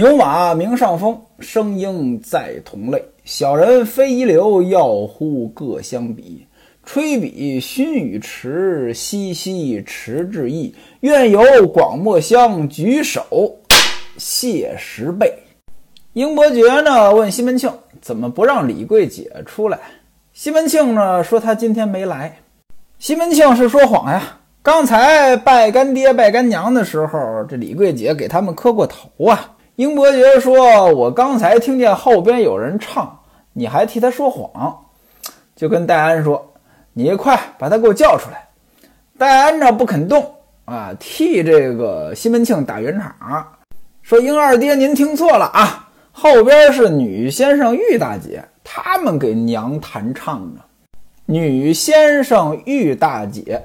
牛马名上风，声鹰在同类。小人非一流，要乎各相比。吹笔熏雨池，淅淅池至意。愿有广墨香，举手谢十倍。英伯爵呢问西门庆，怎么不让李桂姐出来？西门庆呢说他今天没来。西门庆是说谎呀。刚才拜干爹拜干娘的时候，这李桂姐给他们磕过头啊。英伯爵说：“我刚才听见后边有人唱，你还替他说谎。”就跟戴安说：“你快把他给我叫出来。”戴安呢不肯动啊，替这个西门庆打圆场，说：“英二爹，您听错了啊，后边是女先生玉大姐，他们给娘弹唱呢。女先生玉大姐。”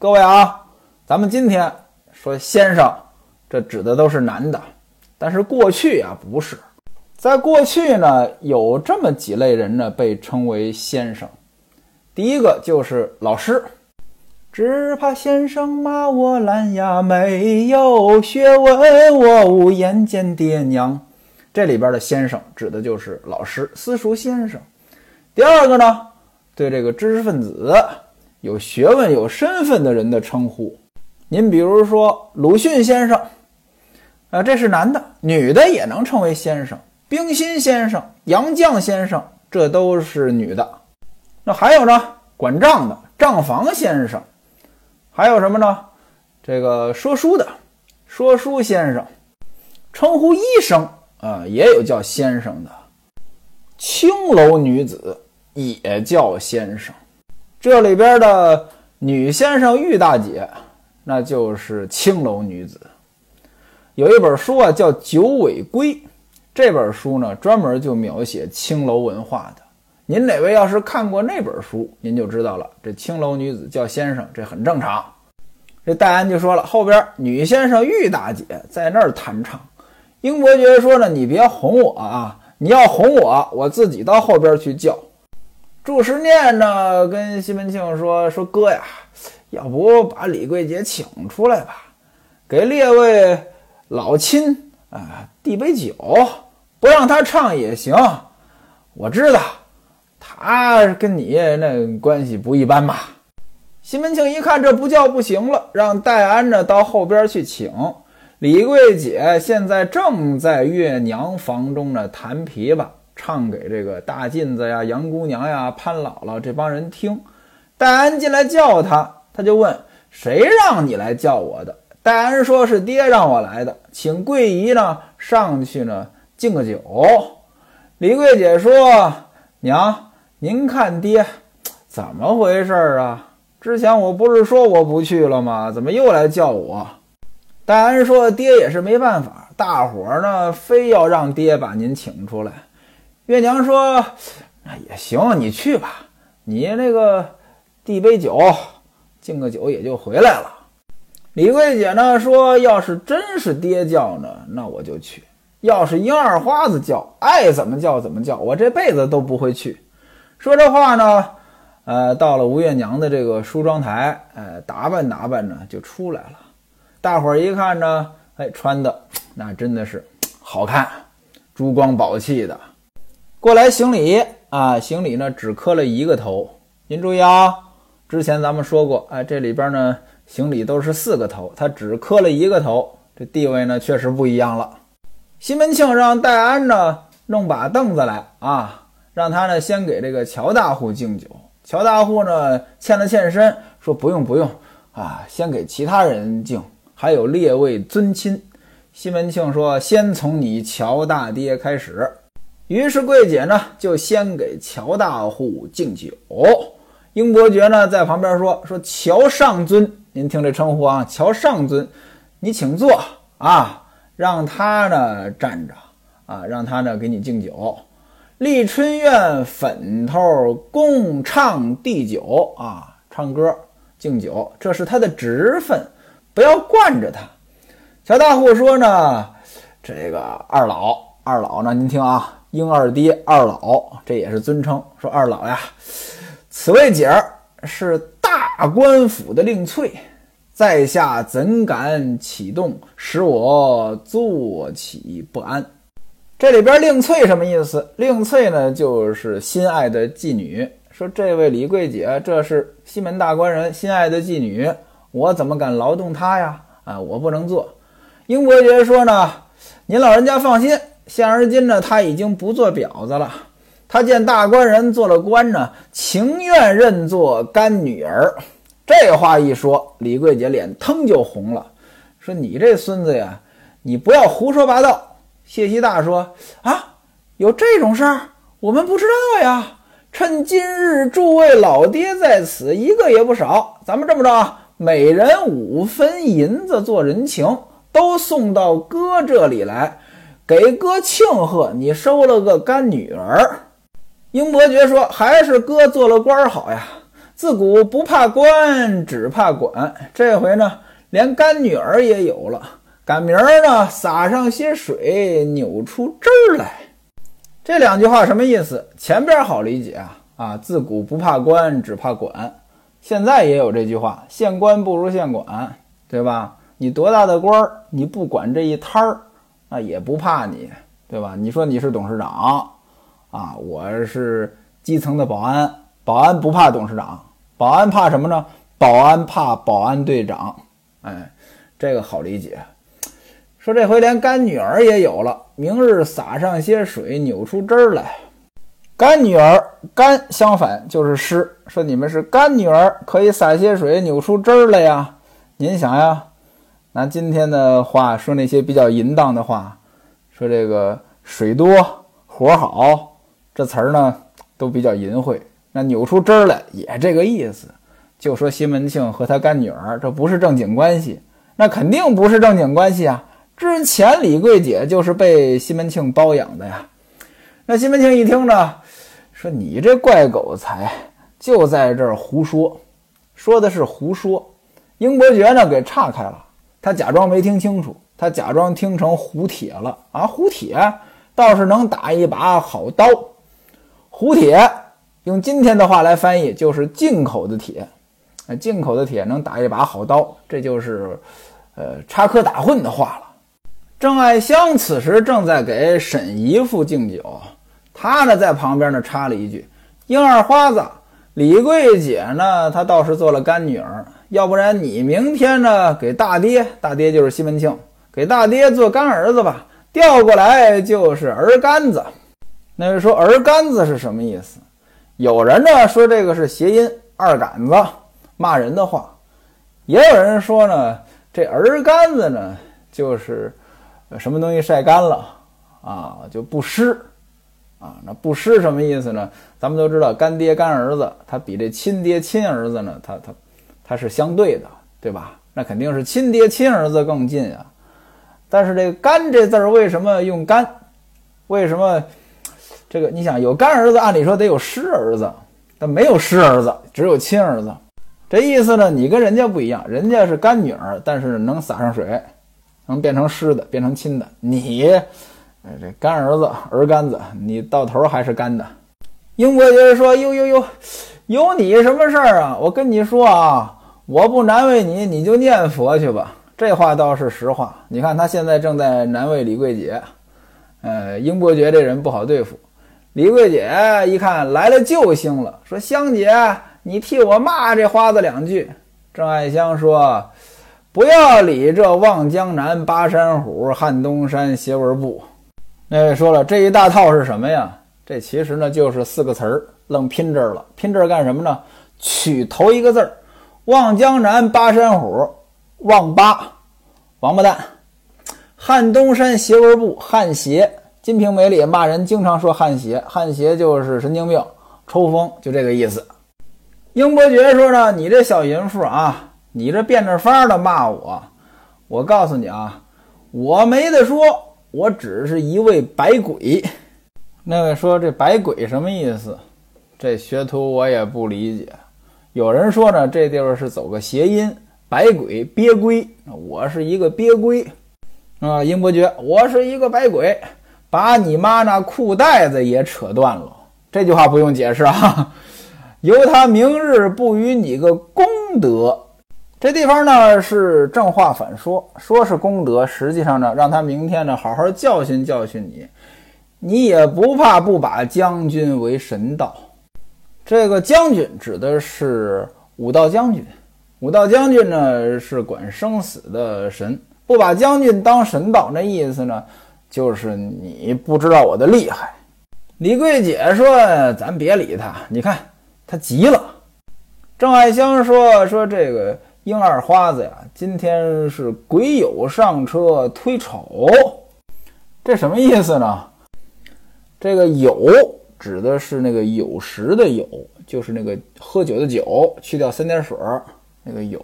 各位啊，咱们今天说先生，这指的都是男的，但是过去啊不是，在过去呢有这么几类人呢被称为先生。第一个就是老师，只怕先生骂我懒呀，没有学问，我无颜见爹娘。这里边的先生指的就是老师、私塾先生。第二个呢，对这个知识分子。有学问、有身份的人的称呼，您比如说鲁迅先生，啊，这是男的；女的也能称为先生。冰心先生、杨绛先生，这都是女的。那还有呢，管账的账房先生，还有什么呢？这个说书的说书先生，称呼医生啊，也有叫先生的。青楼女子也叫先生。这里边的女先生玉大姐，那就是青楼女子。有一本书啊，叫《九尾龟》，这本书呢，专门就描写青楼文化的。您哪位要是看过那本书，您就知道了。这青楼女子叫先生，这很正常。这戴安就说了，后边女先生玉大姐在那儿弹唱。英伯爵说呢，你别哄我啊，你要哄我，我自己到后边去叫。祝时念呢，跟西门庆说：“说哥呀，要不把李桂姐请出来吧，给列位老亲啊递杯酒，不让他唱也行。我知道他跟你那关系不一般嘛。”西门庆一看这不叫不行了，让戴安呢到后边去请李桂姐。现在正在月娘房中呢弹琵琶。唱给这个大妗子呀、杨姑娘呀、潘姥姥这帮人听。戴安进来叫他，他就问：“谁让你来叫我的？”戴安说是爹让我来的，请桂姨呢上去呢敬个酒。李桂姐说：“娘，您看爹怎么回事啊？之前我不是说我不去了吗？怎么又来叫我？”戴安说：“爹也是没办法，大伙儿呢非要让爹把您请出来。”月娘说：“那也行，你去吧。你那个递杯酒，敬个酒也就回来了。”李桂姐呢说：“要是真是爹叫呢，那我就去；要是英二花子叫，爱怎么叫怎么叫，我这辈子都不会去。”说这话呢，呃，到了吴月娘的这个梳妆台，呃，打扮打扮呢，就出来了。大伙儿一看呢，哎，穿的那真的是好看，珠光宝气的。过来行礼啊！行礼呢，只磕了一个头。您注意啊，之前咱们说过，哎，这里边呢，行礼都是四个头，他只磕了一个头，这地位呢，确实不一样了。西门庆让戴安呢弄把凳子来啊，让他呢先给这个乔大户敬酒。乔大户呢欠了欠身，说不用不用啊，先给其他人敬，还有列位尊亲。西门庆说，先从你乔大爹开始。于是桂姐呢就先给乔大户敬酒，英伯爵呢在旁边说：“说乔上尊，您听这称呼啊，乔上尊，你请坐啊，让他呢站着啊，让他呢给你敬酒。立春院粉头共唱递酒啊，唱歌敬酒，这是他的职分，不要惯着他。”乔大户说呢：“这个二老，二老呢，您听啊。”英二爹、二老，这也是尊称。说二老呀，此位姐儿是大官府的令翠，在下怎敢启动，使我坐起不安？这里边“令翠”什么意思？“令翠”呢，就是心爱的妓女。说这位李桂姐，这是西门大官人心爱的妓女，我怎么敢劳动她呀？啊，我不能做。英伯爵说呢，您老人家放心，现而今呢，他已经不做婊子了。他见大官人做了官呢，情愿认作干女儿。这话一说，李桂姐脸腾就红了，说：“你这孙子呀，你不要胡说八道。”谢希大说：“啊，有这种事儿，我们不知道呀。”趁今日诸位老爹在此，一个也不少。咱们这么着啊，每人五分银子做人情，都送到哥这里来，给哥庆贺你收了个干女儿。英伯爵说：“还是哥做了官好呀，自古不怕官，只怕管。这回呢，连干女儿也有了，赶明儿呢，撒上些水，扭出汁儿来。”这两句话什么意思？前边好理解啊啊！自古不怕官，只怕管。现在也有这句话：县官不如县管，对吧？你多大的官儿，你不管这一摊儿，那也不怕你，对吧？你说你是董事长啊，我是基层的保安，保安不怕董事长，保安怕什么呢？保安怕保安队长。哎，这个好理解。说这回连干女儿也有了，明日撒上些水，扭出汁儿来。干女儿，干相反就是湿。说你们是干女儿，可以撒些水，扭出汁儿来呀。您想呀，拿今天的话说那些比较淫荡的话，说这个水多活好，这词儿呢都比较淫秽。那扭出汁儿来也这个意思，就说西门庆和他干女儿这不是正经关系，那肯定不是正经关系啊。之前李桂姐就是被西门庆包养的呀。那西门庆一听呢，说：“你这怪狗才，就在这儿胡说，说的是胡说。”英伯爵呢给岔开了，他假装没听清楚，他假装听成胡铁了啊。胡铁倒是能打一把好刀，胡铁用今天的话来翻译就是进口的铁，进口的铁能打一把好刀，这就是呃插科打诨的话了。郑爱香此时正在给沈姨夫敬酒，他呢在旁边呢插了一句：“英二花子，李桂姐呢，她倒是做了干女儿，要不然你明天呢给大爹，大爹就是西门庆，给大爹做干儿子吧，调过来就是儿干子。”那就说儿干子是什么意思？有人呢说这个是谐音“二杆子”，骂人的话；也有人说呢，这儿干子呢就是。什么东西晒干了啊就不湿啊？那不湿什么意思呢？咱们都知道干爹干儿子，他比这亲爹亲儿子呢，他他他是相对的，对吧？那肯定是亲爹亲儿子更近啊。但是这个干这字儿为什么用干？为什么这个你想有干儿子，按理说得有湿儿子，但没有湿儿子，只有亲儿子。这意思呢？你跟人家不一样，人家是干女儿，但是能撒上水。能变成湿的，变成亲的。你，这干儿子儿干子，你到头还是干的。英伯爵说：“呦呦呦，有你什么事儿啊？我跟你说啊，我不难为你，你就念佛去吧。这话倒是实话。你看他现在正在难为李桂姐。呃，英伯爵这人不好对付。李桂姐一看来了救星了，说：香姐，你替我骂这花子两句。郑爱香说。”不要理这望江南、巴山虎、汉东山、斜纹布。那位说了，这一大套是什么呀？这其实呢就是四个词儿，愣拼这儿了。拼这儿干什么呢？取头一个字儿，望江南、巴山虎、望巴，王八蛋；汉东山、斜纹布，汉斜。《金瓶梅》里骂人经常说汉邪，汉邪就是神经病、抽风，就这个意思。英伯爵说呢，你这小淫妇啊！你这变着法儿的骂我，我告诉你啊，我没得说，我只是一位百鬼。那位说这百鬼什么意思？这学徒我也不理解。有人说呢，这地方是走个谐音，百鬼鳖龟。我是一个鳖龟啊，英伯爵，我是一个百鬼，把你妈那裤带子也扯断了。这句话不用解释啊，由他明日不与你个功德。这地方呢是正话反说，说是功德，实际上呢让他明天呢好好教训教训你，你也不怕不把将军为神道。这个将军指的是武道将军，武道将军呢是管生死的神，不把将军当神道，那意思呢就是你不知道我的厉害。李桂姐说：“咱别理他，你看他急了。”郑爱香说：“说这个英二花子呀，今天是鬼友上车推丑，这什么意思呢？这个友指的是那个有时的友，就是那个喝酒的酒，去掉三点水那个友。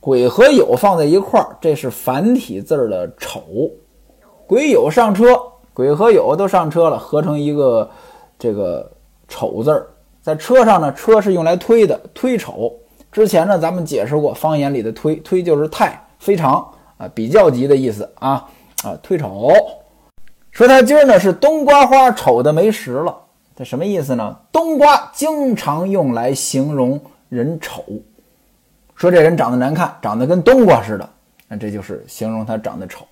鬼和友放在一块儿，这是繁体字的丑。鬼友上车。”鬼和友都上车了，合成一个这个丑字儿，在车上呢，车是用来推的，推丑。之前呢，咱们解释过，方言里的推推就是太非常啊，比较级的意思啊啊，推丑。说他今儿呢是冬瓜花丑的没食了，这什么意思呢？冬瓜经常用来形容人丑，说这人长得难看，长得跟冬瓜似的，那这就是形容他长得丑。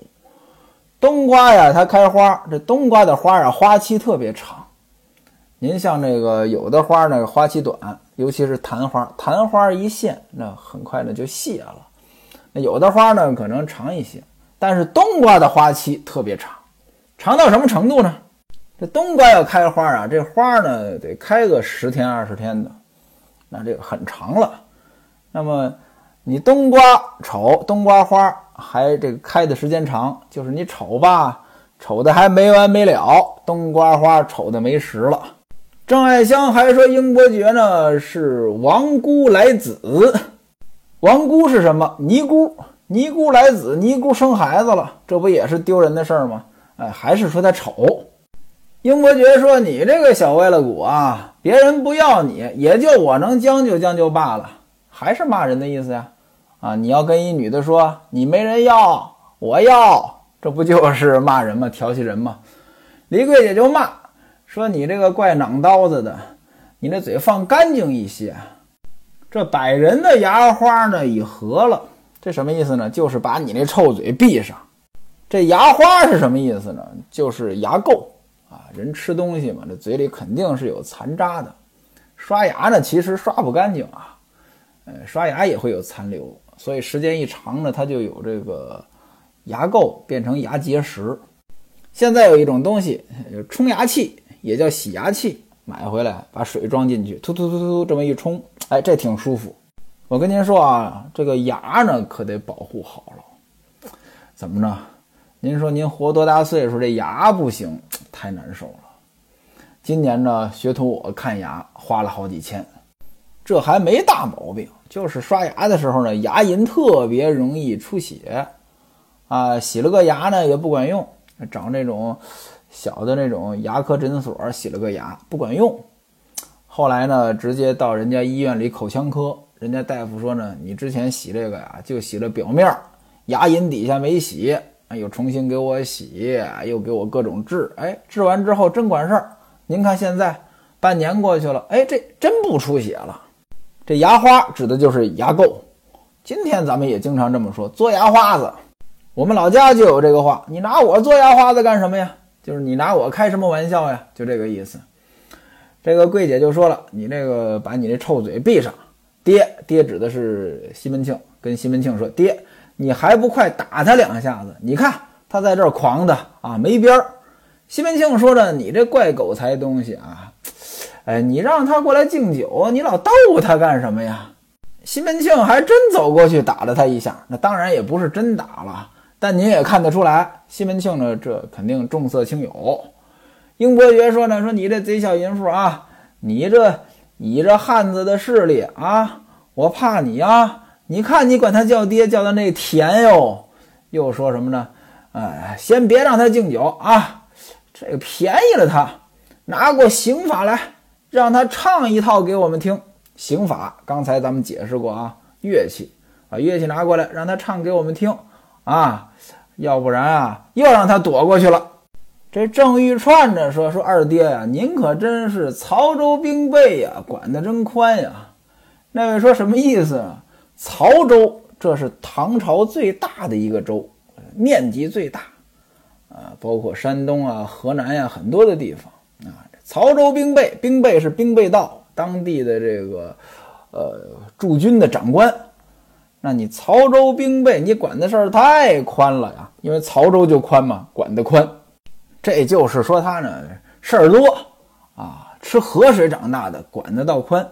冬瓜呀，它开花。这冬瓜的花啊，花期特别长。您像这个有的花呢，花期短，尤其是昙花，昙花一现，那很快呢就谢了。那有的花呢，可能长一些，但是冬瓜的花期特别长，长到什么程度呢？这冬瓜要开花啊，这花呢得开个十天二十天的，那这个很长了。那么你冬瓜丑，冬瓜花。还这个开的时间长，就是你瞅吧，瞅的还没完没了，冬瓜花瞅的没时了。郑爱香还说英伯爵呢是亡姑来子，亡姑是什么？尼姑，尼姑来子，尼姑生孩子了，这不也是丢人的事儿吗？哎，还是说他丑。英伯爵说你这个小歪了骨啊，别人不要你，也就我能将就将就罢了，还是骂人的意思呀。啊！你要跟一女的说你没人要，我要，这不就是骂人吗？调戏人吗？李桂姐就骂说：“你这个怪囊刀子的，你那嘴放干净一些。”这百人的牙花呢已合了，这什么意思呢？就是把你那臭嘴闭上。这牙花是什么意思呢？就是牙垢啊！人吃东西嘛，这嘴里肯定是有残渣的。刷牙呢，其实刷不干净啊，呃，刷牙也会有残留。所以时间一长呢，它就有这个牙垢变成牙结石。现在有一种东西，冲牙器也叫洗牙器，买回来把水装进去，突突突突这么一冲，哎，这挺舒服。我跟您说啊，这个牙呢可得保护好了。怎么着？您说您活多大岁数，这牙不行，太难受了。今年呢，学徒我看牙花了好几千，这还没大毛病。就是刷牙的时候呢，牙龈特别容易出血，啊，洗了个牙呢也不管用，找那种小的那种牙科诊所洗了个牙不管用，后来呢直接到人家医院里口腔科，人家大夫说呢，你之前洗这个呀就洗了表面，牙龈底下没洗，又重新给我洗，又给我各种治，哎，治完之后真管事儿。您看现在半年过去了，哎，这真不出血了。这牙花指的就是牙垢，今天咱们也经常这么说，做牙花子。我们老家就有这个话，你拿我做牙花子干什么呀？就是你拿我开什么玩笑呀？就这个意思。这个桂姐就说了，你这个把你那臭嘴闭上。爹，爹指的是西门庆，跟西门庆说，爹，你还不快打他两下子？你看他在这儿狂的啊，没边儿。西门庆说着，你这怪狗才东西啊！哎，你让他过来敬酒，你老逗他干什么呀？西门庆还真走过去打了他一下，那当然也不是真打了，但您也看得出来，西门庆呢，这肯定重色轻友。英伯爵说呢，说你这贼小淫妇啊，你这你这汉子的势力啊，我怕你啊！你看你管他叫爹叫的那甜哟，又说什么呢？哎，先别让他敬酒啊，这个便宜了他，拿过刑法来。让他唱一套给我们听，刑法刚才咱们解释过啊，乐器把乐器拿过来，让他唱给我们听啊，要不然啊，又让他躲过去了。这郑玉串着说：“说二爹呀，您可真是曹州兵备呀，管得真宽呀。”那位说什么意思？曹州这是唐朝最大的一个州，面积最大，啊，包括山东啊、河南呀很多的地方啊。曹州兵备，兵备是兵备道当地的这个呃驻军的长官。那你曹州兵备，你管的事儿太宽了呀，因为曹州就宽嘛，管得宽。这就是说他呢事儿多啊，吃河水长大的，管得到宽。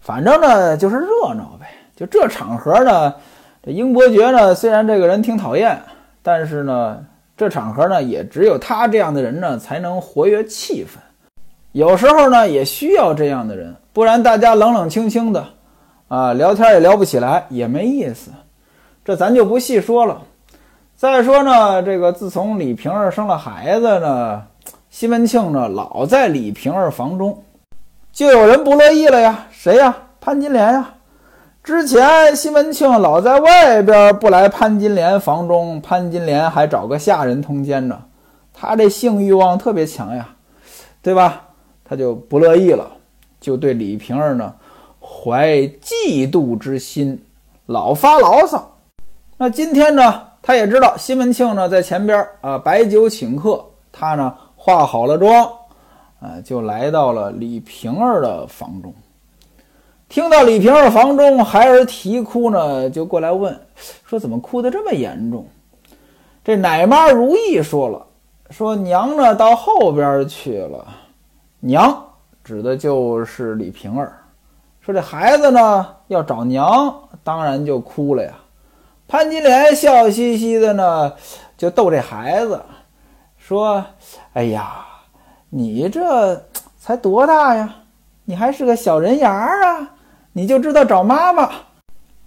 反正呢就是热闹呗。就这场合呢，这英伯爵呢虽然这个人挺讨厌，但是呢这场合呢也只有他这样的人呢才能活跃气氛。有时候呢也需要这样的人，不然大家冷冷清清的。啊，聊天也聊不起来，也没意思，这咱就不细说了。再说呢，这个自从李瓶儿生了孩子呢，西门庆呢老在李瓶儿房中，就有人不乐意了呀。谁呀？潘金莲呀。之前西门庆老在外边不来潘金莲房中，潘金莲还找个下人通奸呢。他这性欲望特别强呀，对吧？他就不乐意了，就对李瓶儿呢。怀嫉妒之心，老发牢骚。那今天呢，他也知道西门庆呢在前边啊摆酒请客，他呢化好了妆，啊就来到了李瓶儿的房中。听到李瓶儿房中孩儿啼哭呢，就过来问说：“怎么哭得这么严重？”这奶妈如意说了：“说娘呢到后边去了，娘指的就是李瓶儿。”说这孩子呢要找娘，当然就哭了呀。潘金莲笑嘻嘻的呢，就逗这孩子，说：“哎呀，你这才多大呀？你还是个小人牙儿啊，你就知道找妈妈。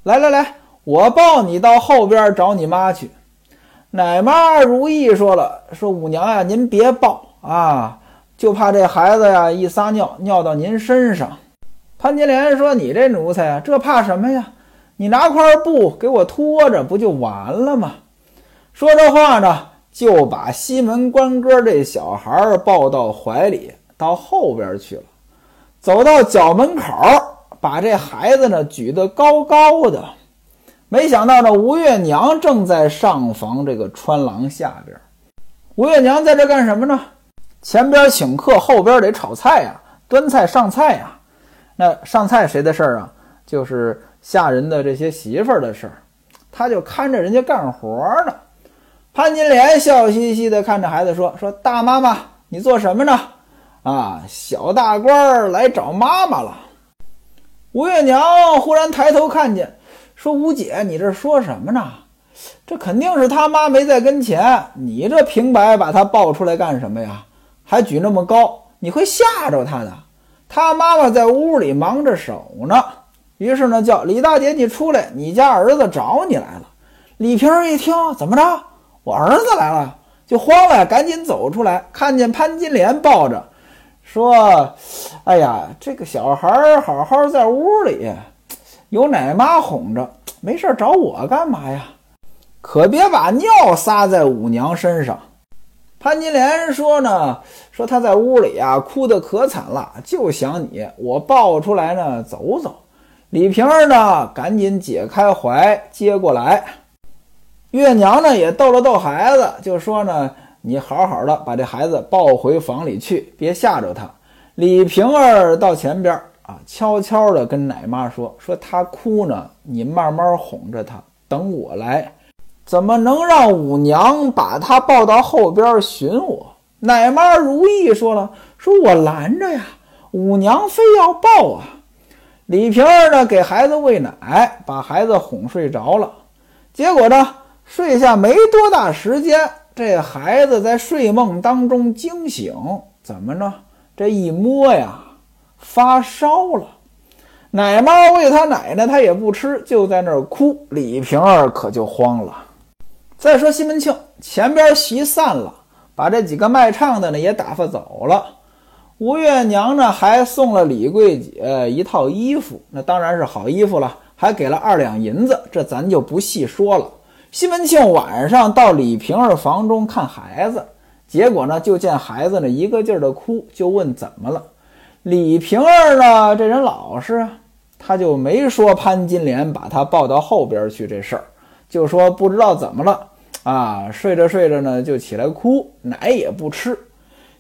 来来来，我抱你到后边找你妈去。”奶妈如意说了：“说五娘呀，您别抱啊，就怕这孩子呀一撒尿尿到您身上。”潘金莲说：“你这奴才啊，这怕什么呀？你拿块布给我拖着，不就完了吗？”说这话呢，就把西门官哥这小孩抱到怀里，到后边去了。走到角门口，把这孩子呢举得高高的。没想到呢吴月娘正在上房这个穿廊下边。吴月娘在这干什么呢？前边请客，后边得炒菜呀，端菜上菜呀。那上菜谁的事儿啊？就是下人的这些媳妇儿的事儿，他就看着人家干活呢。潘金莲笑嘻嘻地看着孩子说：“说大妈妈，你做什么呢？啊，小大官儿来找妈妈了。”吴月娘忽然抬头看见，说：“吴姐，你这说什么呢？这肯定是他妈没在跟前，你这平白把他抱出来干什么呀？还举那么高，你会吓着他的。”他妈妈在屋里忙着手呢，于是呢叫李大姐你出来，你家儿子找你来了。李瓶儿一听，怎么着？我儿子来了，就慌了，赶紧走出来，看见潘金莲抱着，说：“哎呀，这个小孩好好在屋里，有奶妈哄着，没事找我干嘛呀？可别把尿撒在五娘身上。”潘金莲说呢，说她在屋里啊，哭得可惨了，就想你，我抱出来呢，走走。李瓶儿呢，赶紧解开怀，接过来。月娘呢，也逗了逗孩子，就说呢，你好好的把这孩子抱回房里去，别吓着他。李瓶儿到前边啊，悄悄的跟奶妈说，说他哭呢，你慢慢哄着他，等我来。怎么能让五娘把他抱到后边寻我？奶妈如意说了：“说我拦着呀，五娘非要抱啊。”李瓶儿呢，给孩子喂奶，把孩子哄睡着了。结果呢，睡下没多大时间，这孩子在睡梦当中惊醒，怎么呢？这一摸呀，发烧了。奶妈喂他奶奶，他也不吃，就在那儿哭。李瓶儿可就慌了。再说西门庆前边席散了，把这几个卖唱的呢也打发走了。吴月娘呢还送了李桂姐一套衣服，那当然是好衣服了，还给了二两银子，这咱就不细说了。西门庆晚上到李瓶儿房中看孩子，结果呢就见孩子呢一个劲儿的哭，就问怎么了。李瓶儿呢这人老实啊，他就没说潘金莲把他抱到后边去这事儿，就说不知道怎么了啊，睡着睡着呢就起来哭，奶也不吃。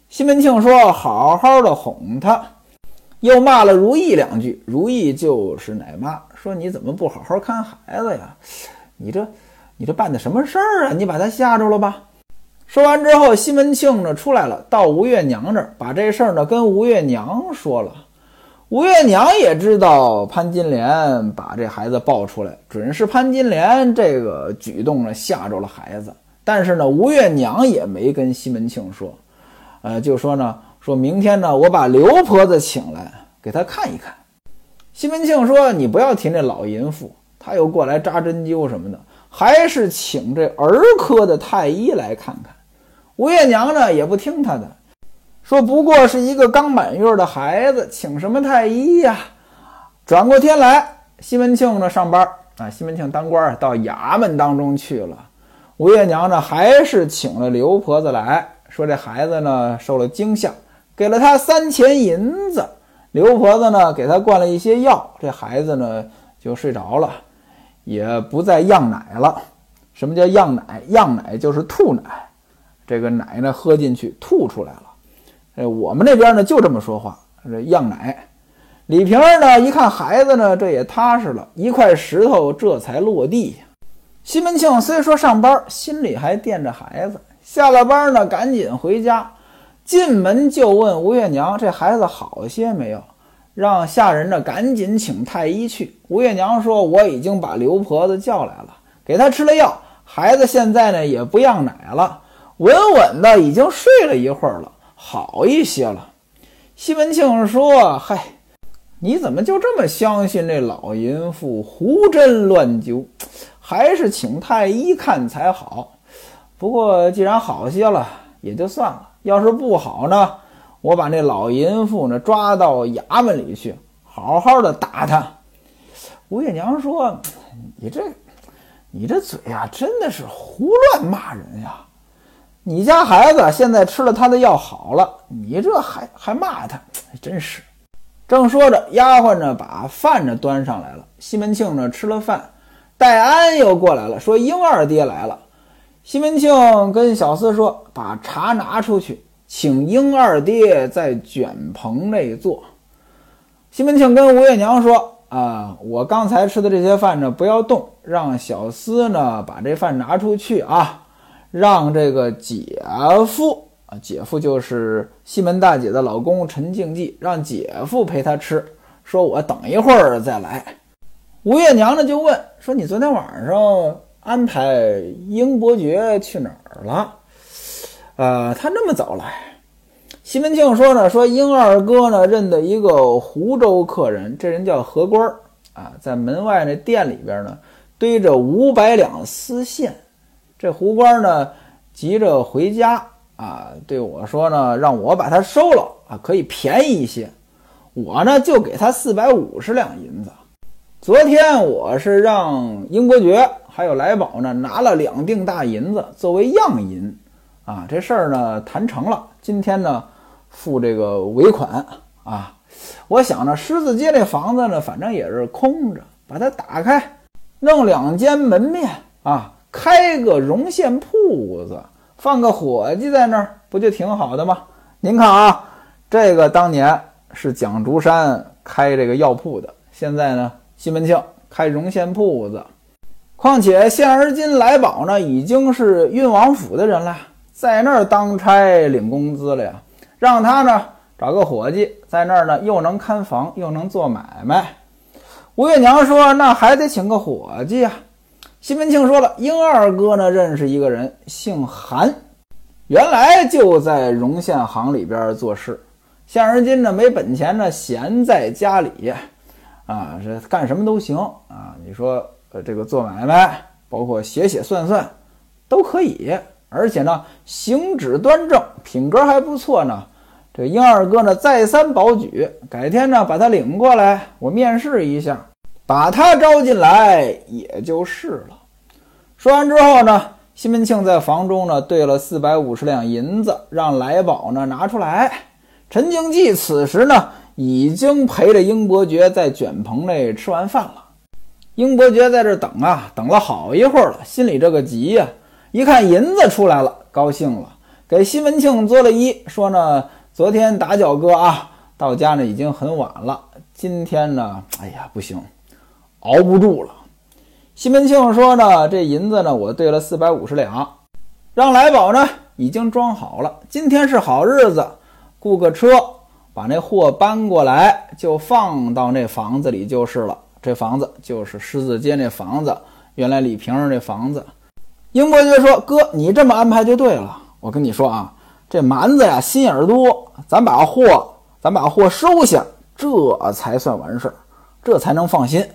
西门庆说：“好好的哄他。”又骂了如意两句。如意就是奶妈，说：“你怎么不好好看孩子呀？你这，你这办的什么事儿啊？你把他吓着了吧？”说完之后，西门庆呢出来了，到吴月娘这儿，把这事儿呢跟吴月娘说了。吴月娘也知道潘金莲把这孩子抱出来，准是潘金莲这个举动呢吓着了孩子。但是呢，吴月娘也没跟西门庆说。呃，就说呢，说明天呢，我把刘婆子请来给他看一看。西门庆说：“你不要提那老淫妇，他又过来扎针灸什么的，还是请这儿科的太医来看看。”吴月娘呢也不听他的，说不过是一个刚满月的孩子，请什么太医呀？转过天来，西门庆呢上班啊，西门庆当官到衙门当中去了。吴月娘呢还是请了刘婆子来。说这孩子呢受了惊吓，给了他三钱银子。刘婆子呢给他灌了一些药，这孩子呢就睡着了，也不再漾奶了。什么叫漾奶？漾奶就是吐奶，这个奶呢喝进去吐出来了。哎，我们那边呢就这么说话，这样奶。李瓶儿呢一看孩子呢，这也踏实了，一块石头这才落地。西门庆虽说上班，心里还惦着孩子。下了班呢，赶紧回家，进门就问吴月娘：“这孩子好些没有？”让下人呢赶紧请太医去。吴月娘说：“我已经把刘婆子叫来了，给她吃了药，孩子现在呢也不漾奶了，稳稳的已经睡了一会儿了，好一些了。”西门庆说：“嗨，你怎么就这么相信这老淫妇胡针乱灸？还是请太医看才好。”不过既然好些了，也就算了。要是不好呢，我把那老淫妇呢抓到衙门里去，好好的打他。吴月娘说：“你这，你这嘴呀，真的是胡乱骂人呀！你家孩子现在吃了他的药好了，你这还还骂他，真是。”正说着，丫鬟呢把饭呢端上来了。西门庆呢吃了饭，戴安又过来了，说：“英二爹来了。”西门庆跟小厮说：“把茶拿出去，请英二爹在卷棚内坐。”西门庆跟吴月娘说：“啊，我刚才吃的这些饭呢，不要动，让小厮呢把这饭拿出去啊，让这个姐夫啊，姐夫就是西门大姐的老公陈敬济，让姐夫陪他吃。说我等一会儿再来。”吴月娘呢就问说：“你昨天晚上？”安排英伯爵去哪儿了？呃，他那么早来。西门庆说呢，说英二哥呢认得一个湖州客人，这人叫何官儿啊，在门外那店里边呢堆着五百两丝线。这胡官呢急着回家啊，对我说呢，让我把他收了啊，可以便宜一些。我呢就给他四百五十两银子。昨天我是让英国爵。还有来宝呢，拿了两锭大银子作为样银，啊，这事儿呢谈成了。今天呢付这个尾款啊。我想呢，狮子街这房子呢，反正也是空着，把它打开，弄两间门面啊，开个绒线铺子，放个伙计在那儿，不就挺好的吗？您看啊，这个当年是蒋竹山开这个药铺的，现在呢，西门庆开绒线铺子。况且现而今来宝呢，已经是运王府的人了，在那儿当差领工资了呀。让他呢找个伙计，在那儿呢又能看房又能做买卖。吴月娘说：“那还得请个伙计呀。”西门庆说了：“英二哥呢认识一个人，姓韩，原来就在荣县行里边做事。现如今呢没本钱呢，闲在家里，啊，这干什么都行啊。你说。”呃，这个做买卖，包括写写算算，都可以。而且呢，行止端正，品格还不错呢。这英二哥呢，再三保举，改天呢，把他领过来，我面试一下，把他招进来也就是了。说完之后呢，西门庆在房中呢，兑了四百五十两银子，让来宝呢拿出来。陈经济此时呢，已经陪着英伯爵在卷棚内吃完饭了。英伯爵在这等啊，等了好一会儿了，心里这个急呀！一看银子出来了，高兴了，给西门庆作了揖，说呢：“昨天打搅哥啊，到家呢已经很晚了，今天呢，哎呀，不行，熬不住了。”西门庆说呢：“这银子呢，我兑了四百五十两，让来宝呢已经装好了，今天是好日子，雇个车把那货搬过来，就放到那房子里就是了。这房子就是狮子街那房子，原来李瓶儿那房子。”英伯爵说：“哥，你这么安排就对了。我跟你说啊，这蛮子呀心眼多，咱把货，咱把货收下，这才算完事儿，这才能放心。”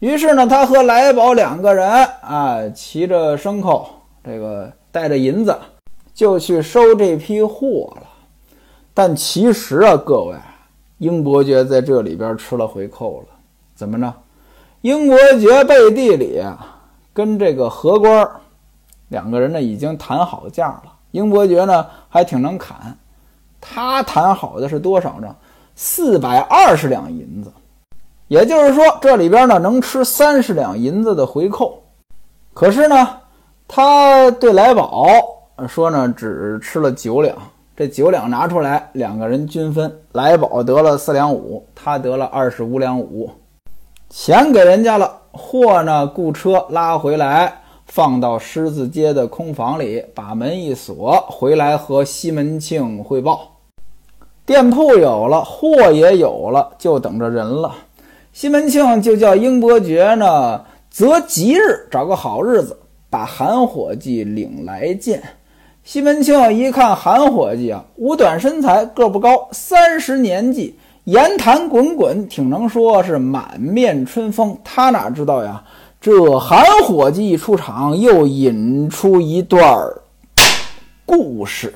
于是呢，他和来宝两个人啊，骑着牲口，这个带着银子，就去收这批货了。但其实啊，各位，英伯爵在这里边吃了回扣了。怎么着？英伯爵背地里啊，跟这个荷官。两个人呢已经谈好价了，英伯爵呢还挺能砍，他谈好的是多少呢？四百二十两银子，也就是说这里边呢能吃三十两银子的回扣。可是呢，他对来宝说呢只吃了九两，这九两拿出来两个人均分，来宝得了四两五，他得了二十五两五，钱给人家了，货呢雇车拉回来。放到狮子街的空房里，把门一锁，回来和西门庆汇报。店铺有了，货也有了，就等着人了。西门庆就叫英伯爵呢，择吉日，找个好日子，把韩伙计领来见。西门庆一看韩伙计啊，五短身材，个不高，三十年纪，言谈滚滚，挺能说，是满面春风。他哪知道呀？这韩伙计一出场，又引出一段故事。